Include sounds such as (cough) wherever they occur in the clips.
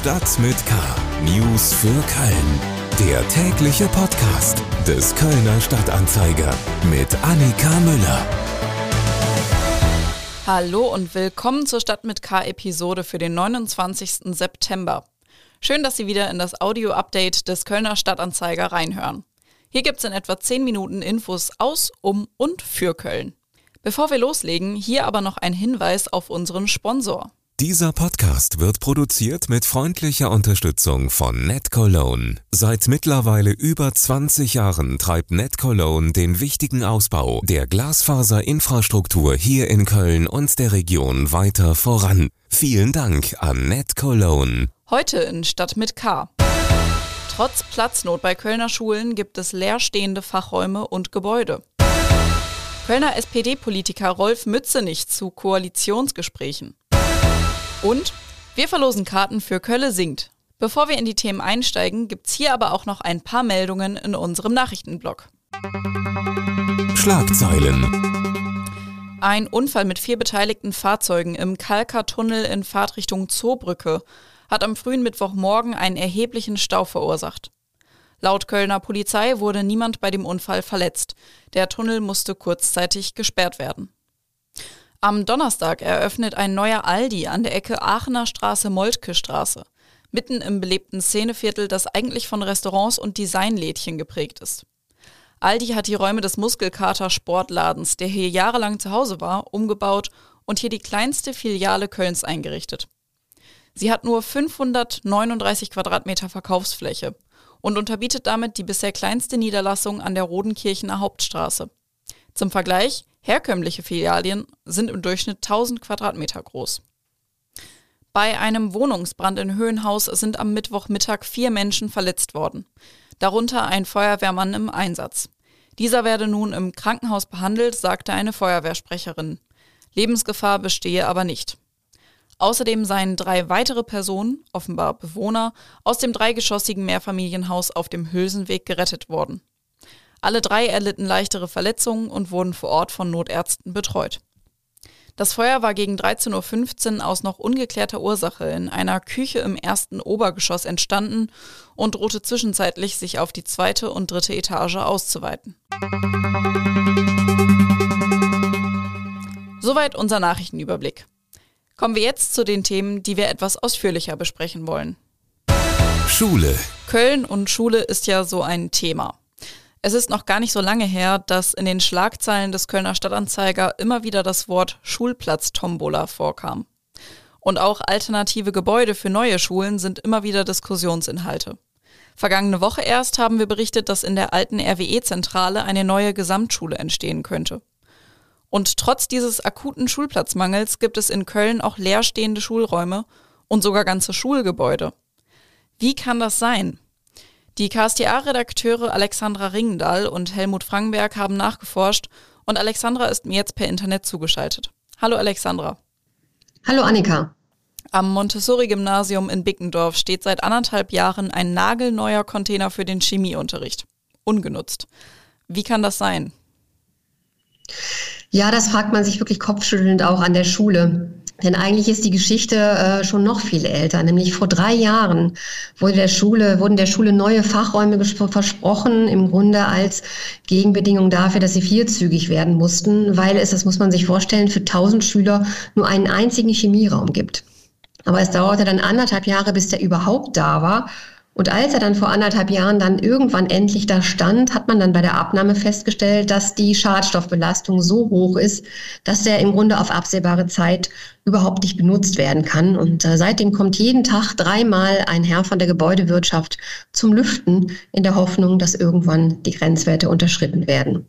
Stadt mit K. News für Köln. Der tägliche Podcast des Kölner Stadtanzeiger mit Annika Müller. Hallo und willkommen zur Stadt mit K Episode für den 29. September. Schön, dass Sie wieder in das Audio-Update des Kölner Stadtanzeiger reinhören. Hier gibt es in etwa 10 Minuten Infos aus, um und für Köln. Bevor wir loslegen, hier aber noch ein Hinweis auf unseren Sponsor. Dieser Podcast wird produziert mit freundlicher Unterstützung von NetCologne. Seit mittlerweile über 20 Jahren treibt NetCologne den wichtigen Ausbau der Glasfaserinfrastruktur hier in Köln und der Region weiter voran. Vielen Dank an NetCologne. Heute in Stadt mit K. Trotz Platznot bei Kölner Schulen gibt es leerstehende Fachräume und Gebäude. Kölner SPD-Politiker Rolf Mützenich zu Koalitionsgesprächen. Und wir verlosen Karten für Kölle singt. Bevor wir in die Themen einsteigen, gibt's hier aber auch noch ein paar Meldungen in unserem Nachrichtenblock. Schlagzeilen. Ein Unfall mit vier beteiligten Fahrzeugen im Kalka-Tunnel in Fahrtrichtung Zoobrücke hat am frühen Mittwochmorgen einen erheblichen Stau verursacht. Laut Kölner Polizei wurde niemand bei dem Unfall verletzt. Der Tunnel musste kurzzeitig gesperrt werden. Am Donnerstag eröffnet ein neuer Aldi an der Ecke Aachener Straße-Moltke Straße, mitten im belebten Szeneviertel, das eigentlich von Restaurants und Designlädchen geprägt ist. Aldi hat die Räume des Muskelkater Sportladens, der hier jahrelang zu Hause war, umgebaut und hier die kleinste Filiale Kölns eingerichtet. Sie hat nur 539 Quadratmeter Verkaufsfläche und unterbietet damit die bisher kleinste Niederlassung an der Rodenkirchener Hauptstraße. Zum Vergleich, Herkömmliche Filialien sind im Durchschnitt 1000 Quadratmeter groß. Bei einem Wohnungsbrand in Höhenhaus sind am Mittwochmittag vier Menschen verletzt worden, darunter ein Feuerwehrmann im Einsatz. Dieser werde nun im Krankenhaus behandelt, sagte eine Feuerwehrsprecherin. Lebensgefahr bestehe aber nicht. Außerdem seien drei weitere Personen, offenbar Bewohner, aus dem dreigeschossigen Mehrfamilienhaus auf dem Hülsenweg gerettet worden. Alle drei erlitten leichtere Verletzungen und wurden vor Ort von Notärzten betreut. Das Feuer war gegen 13.15 Uhr aus noch ungeklärter Ursache in einer Küche im ersten Obergeschoss entstanden und drohte zwischenzeitlich sich auf die zweite und dritte Etage auszuweiten. Soweit unser Nachrichtenüberblick. Kommen wir jetzt zu den Themen, die wir etwas ausführlicher besprechen wollen. Schule. Köln und Schule ist ja so ein Thema. Es ist noch gar nicht so lange her, dass in den Schlagzeilen des Kölner Stadtanzeiger immer wieder das Wort Schulplatz-Tombola vorkam. Und auch alternative Gebäude für neue Schulen sind immer wieder Diskussionsinhalte. Vergangene Woche erst haben wir berichtet, dass in der alten RWE-Zentrale eine neue Gesamtschule entstehen könnte. Und trotz dieses akuten Schulplatzmangels gibt es in Köln auch leerstehende Schulräume und sogar ganze Schulgebäude. Wie kann das sein? Die KSTA-Redakteure Alexandra Ringendahl und Helmut Frankenberg haben nachgeforscht und Alexandra ist mir jetzt per Internet zugeschaltet. Hallo Alexandra. Hallo Annika. Am Montessori-Gymnasium in Bickendorf steht seit anderthalb Jahren ein nagelneuer Container für den Chemieunterricht. Ungenutzt. Wie kann das sein? Ja, das fragt man sich wirklich kopfschüttelnd auch an der Schule. Denn eigentlich ist die Geschichte äh, schon noch viel älter. Nämlich vor drei Jahren wurde der Schule, wurden der Schule neue Fachräume versprochen, im Grunde als Gegenbedingung dafür, dass sie vierzügig werden mussten, weil es, das muss man sich vorstellen, für tausend Schüler nur einen einzigen Chemieraum gibt. Aber es dauerte dann anderthalb Jahre, bis der überhaupt da war. Und als er dann vor anderthalb Jahren dann irgendwann endlich da stand, hat man dann bei der Abnahme festgestellt, dass die Schadstoffbelastung so hoch ist, dass der im Grunde auf absehbare Zeit überhaupt nicht benutzt werden kann. Und äh, seitdem kommt jeden Tag dreimal ein Herr von der Gebäudewirtschaft zum Lüften in der Hoffnung, dass irgendwann die Grenzwerte unterschritten werden.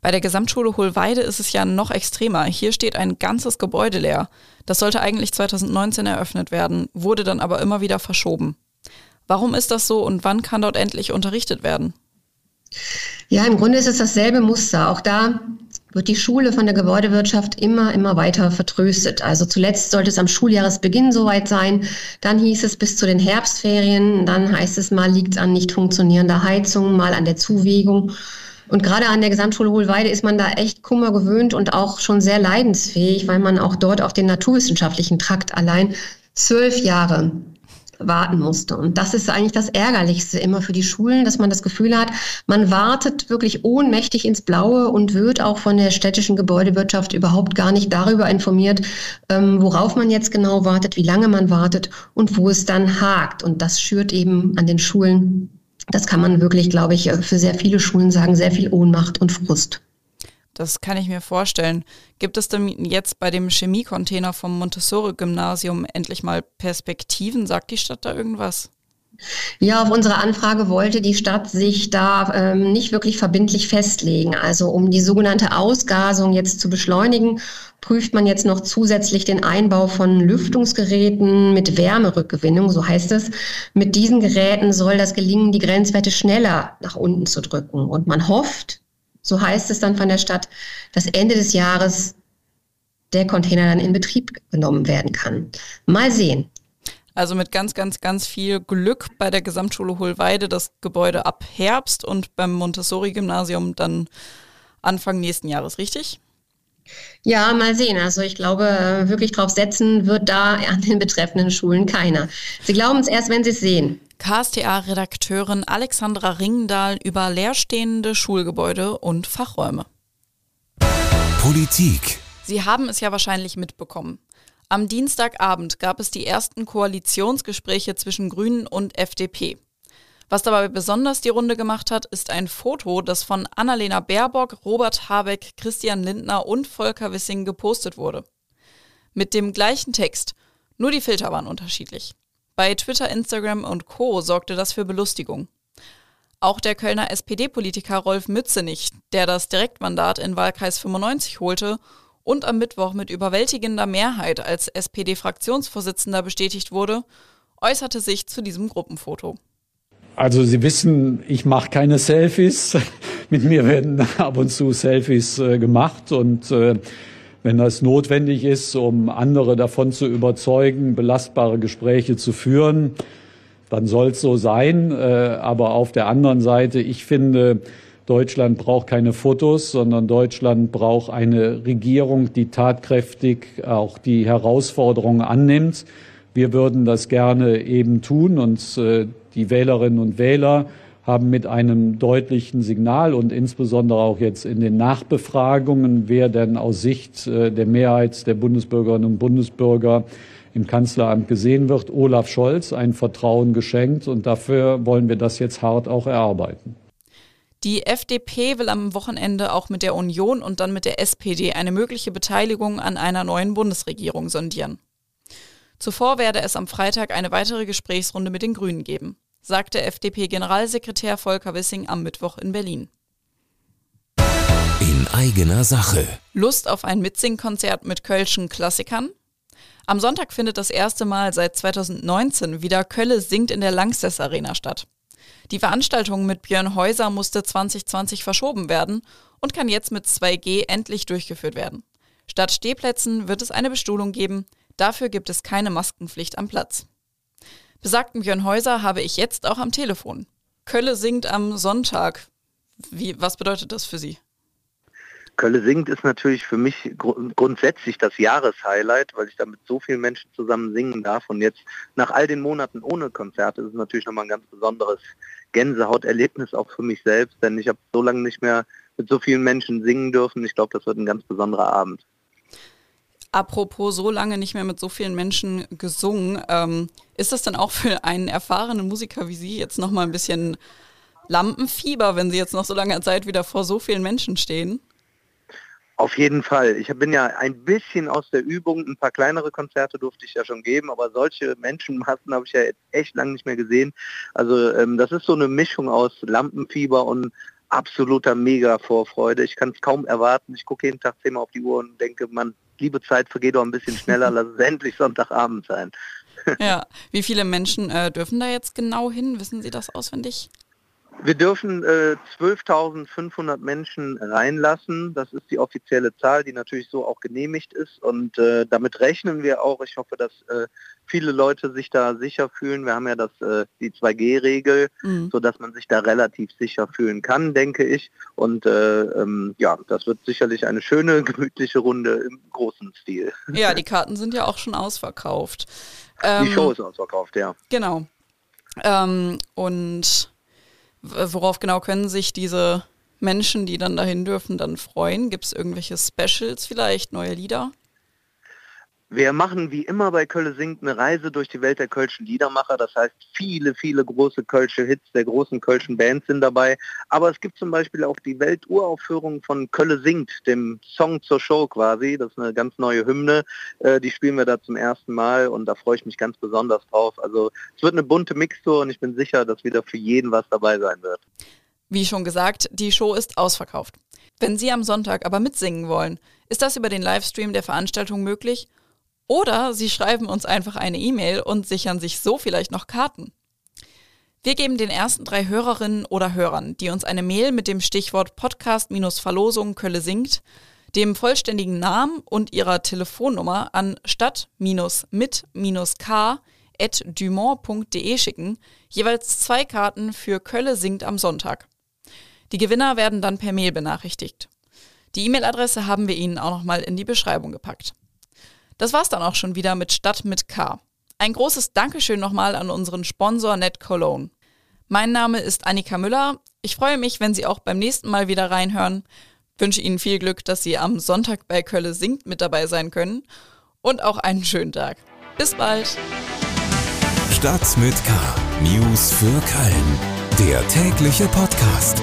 Bei der Gesamtschule Hohlweide ist es ja noch extremer. Hier steht ein ganzes Gebäude leer. Das sollte eigentlich 2019 eröffnet werden, wurde dann aber immer wieder verschoben. Warum ist das so und wann kann dort endlich unterrichtet werden? Ja, im Grunde ist es dasselbe Muster. Auch da wird die Schule von der Gebäudewirtschaft immer, immer weiter vertröstet. Also zuletzt sollte es am Schuljahresbeginn soweit sein. Dann hieß es bis zu den Herbstferien. Dann heißt es mal liegt es an nicht funktionierender Heizung, mal an der Zuwegung. Und gerade an der Gesamtschule Hohlweide ist man da echt Kummer gewöhnt und auch schon sehr leidensfähig, weil man auch dort auf den naturwissenschaftlichen Trakt allein zwölf Jahre warten musste. Und das ist eigentlich das Ärgerlichste immer für die Schulen, dass man das Gefühl hat, man wartet wirklich ohnmächtig ins Blaue und wird auch von der städtischen Gebäudewirtschaft überhaupt gar nicht darüber informiert, ähm, worauf man jetzt genau wartet, wie lange man wartet und wo es dann hakt. Und das schürt eben an den Schulen, das kann man wirklich, glaube ich, für sehr viele Schulen sagen, sehr viel Ohnmacht und Frust. Das kann ich mir vorstellen. Gibt es denn jetzt bei dem Chemiecontainer vom Montessori-Gymnasium endlich mal Perspektiven? Sagt die Stadt da irgendwas? Ja, auf unsere Anfrage wollte die Stadt sich da ähm, nicht wirklich verbindlich festlegen. Also um die sogenannte Ausgasung jetzt zu beschleunigen, prüft man jetzt noch zusätzlich den Einbau von Lüftungsgeräten mit Wärmerückgewinnung, so heißt es. Mit diesen Geräten soll das gelingen, die Grenzwerte schneller nach unten zu drücken. Und man hofft, so heißt es dann von der Stadt, dass Ende des Jahres der Container dann in Betrieb genommen werden kann. Mal sehen. Also mit ganz, ganz, ganz viel Glück bei der Gesamtschule Hohlweide das Gebäude ab Herbst und beim Montessori-Gymnasium dann Anfang nächsten Jahres, richtig? Ja, mal sehen. Also ich glaube, wirklich drauf setzen wird da an den betreffenden Schulen keiner. Sie glauben es erst, wenn sie es sehen. KSTA-Redakteurin Alexandra Ringendahl über leerstehende Schulgebäude und Fachräume. Politik. Sie haben es ja wahrscheinlich mitbekommen. Am Dienstagabend gab es die ersten Koalitionsgespräche zwischen Grünen und FDP. Was dabei besonders die Runde gemacht hat, ist ein Foto, das von Annalena Baerbock, Robert Habeck, Christian Lindner und Volker Wissing gepostet wurde. Mit dem gleichen Text, nur die Filter waren unterschiedlich. Bei Twitter, Instagram und Co. sorgte das für Belustigung. Auch der Kölner SPD-Politiker Rolf Mützenich, der das Direktmandat in Wahlkreis 95 holte und am Mittwoch mit überwältigender Mehrheit als SPD-Fraktionsvorsitzender bestätigt wurde, äußerte sich zu diesem Gruppenfoto. Also Sie wissen, ich mache keine Selfies. (laughs) Mit mir werden ab und zu Selfies äh, gemacht und äh, wenn das notwendig ist, um andere davon zu überzeugen, belastbare Gespräche zu führen, dann soll es so sein. Äh, aber auf der anderen Seite, ich finde, Deutschland braucht keine Fotos, sondern Deutschland braucht eine Regierung, die tatkräftig auch die Herausforderungen annimmt. Wir würden das gerne eben tun und äh, die Wählerinnen und Wähler haben mit einem deutlichen Signal und insbesondere auch jetzt in den Nachbefragungen, wer denn aus Sicht äh, der Mehrheit der Bundesbürgerinnen und Bundesbürger im Kanzleramt gesehen wird, Olaf Scholz ein Vertrauen geschenkt. Und dafür wollen wir das jetzt hart auch erarbeiten. Die FDP will am Wochenende auch mit der Union und dann mit der SPD eine mögliche Beteiligung an einer neuen Bundesregierung sondieren. Zuvor werde es am Freitag eine weitere Gesprächsrunde mit den Grünen geben sagte FDP-Generalsekretär Volker Wissing am Mittwoch in Berlin. In eigener Sache. Lust auf ein Mitsingkonzert mit Kölschen Klassikern? Am Sonntag findet das erste Mal seit 2019 wieder Kölle singt in der Langsess Arena statt. Die Veranstaltung mit Björn Häuser musste 2020 verschoben werden und kann jetzt mit 2G endlich durchgeführt werden. Statt Stehplätzen wird es eine Bestuhlung geben, dafür gibt es keine Maskenpflicht am Platz. Besagten Björn Häuser habe ich jetzt auch am Telefon. Kölle singt am Sonntag. Wie, was bedeutet das für Sie? Kölle singt ist natürlich für mich gr grundsätzlich das Jahreshighlight, weil ich da mit so vielen Menschen zusammen singen darf. Und jetzt nach all den Monaten ohne Konzerte ist es natürlich nochmal ein ganz besonderes Gänsehauterlebnis auch für mich selbst, denn ich habe so lange nicht mehr mit so vielen Menschen singen dürfen. Ich glaube, das wird ein ganz besonderer Abend. Apropos so lange nicht mehr mit so vielen Menschen gesungen, ähm, ist das dann auch für einen erfahrenen Musiker wie Sie jetzt nochmal ein bisschen Lampenfieber, wenn Sie jetzt noch so lange Zeit wieder vor so vielen Menschen stehen? Auf jeden Fall. Ich bin ja ein bisschen aus der Übung. Ein paar kleinere Konzerte durfte ich ja schon geben, aber solche Menschenmassen habe ich ja echt lange nicht mehr gesehen. Also ähm, das ist so eine Mischung aus Lampenfieber und absoluter Mega-Vorfreude. Ich kann es kaum erwarten. Ich gucke jeden Tag zehnmal auf die Uhr und denke, man, liebe Zeit vergeht doch ein bisschen schneller, (laughs) lass es endlich Sonntagabend sein. ja, wie viele Menschen äh, dürfen da jetzt genau hin? Wissen Sie das auswendig? Wir dürfen äh, 12.500 Menschen reinlassen. Das ist die offizielle Zahl, die natürlich so auch genehmigt ist. Und äh, damit rechnen wir auch. Ich hoffe, dass äh, viele Leute sich da sicher fühlen. Wir haben ja das, äh, die 2G-Regel, mhm. sodass man sich da relativ sicher fühlen kann, denke ich. Und äh, ähm, ja, das wird sicherlich eine schöne, (laughs) gemütliche Runde im großen Stil. Ja, die Karten sind ja auch schon ausverkauft. Ähm, die Show ist ausverkauft, ja. Genau. Ähm, und worauf genau können sich diese Menschen, die dann dahin dürfen, dann freuen? Gibt es irgendwelche Specials vielleicht, neue Lieder? Wir machen wie immer bei Kölle singt eine Reise durch die Welt der kölschen Liedermacher. Das heißt, viele, viele große kölsche Hits der großen kölschen Bands sind dabei. Aber es gibt zum Beispiel auch die Welturaufführung von Kölle singt, dem Song zur Show quasi. Das ist eine ganz neue Hymne. Äh, die spielen wir da zum ersten Mal und da freue ich mich ganz besonders drauf. Also es wird eine bunte Mixtur und ich bin sicher, dass wieder für jeden was dabei sein wird. Wie schon gesagt, die Show ist ausverkauft. Wenn Sie am Sonntag aber mitsingen wollen, ist das über den Livestream der Veranstaltung möglich oder Sie schreiben uns einfach eine E-Mail und sichern sich so vielleicht noch Karten. Wir geben den ersten drei Hörerinnen oder Hörern, die uns eine Mail mit dem Stichwort Podcast-Verlosung Kölle singt, dem vollständigen Namen und ihrer Telefonnummer an stadt-mit-k.dumont.de schicken, jeweils zwei Karten für Kölle singt am Sonntag. Die Gewinner werden dann per Mail benachrichtigt. Die E-Mail-Adresse haben wir Ihnen auch nochmal in die Beschreibung gepackt. Das war's dann auch schon wieder mit Stadt mit K. Ein großes Dankeschön nochmal an unseren Sponsor Net Cologne. Mein Name ist Annika Müller. Ich freue mich, wenn Sie auch beim nächsten Mal wieder reinhören. Wünsche Ihnen viel Glück, dass Sie am Sonntag bei Kölle singt mit dabei sein können. Und auch einen schönen Tag. Bis bald. Stadt mit K. News für Köln. Der tägliche Podcast.